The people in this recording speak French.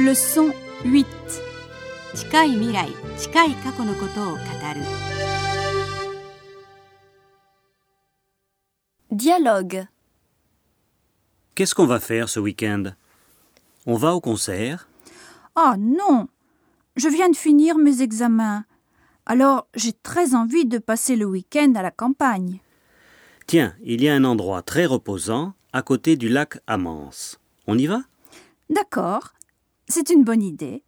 Leçon 8. 近い未来近い過去のことを語る Dialogue. Qu'est-ce qu'on va faire ce week-end On va au concert Ah non Je viens de finir mes examens. Alors j'ai très envie de passer le week-end à la campagne. Tiens, il y a un endroit très reposant à côté du lac Amance. On y va D'accord, c'est une bonne idée.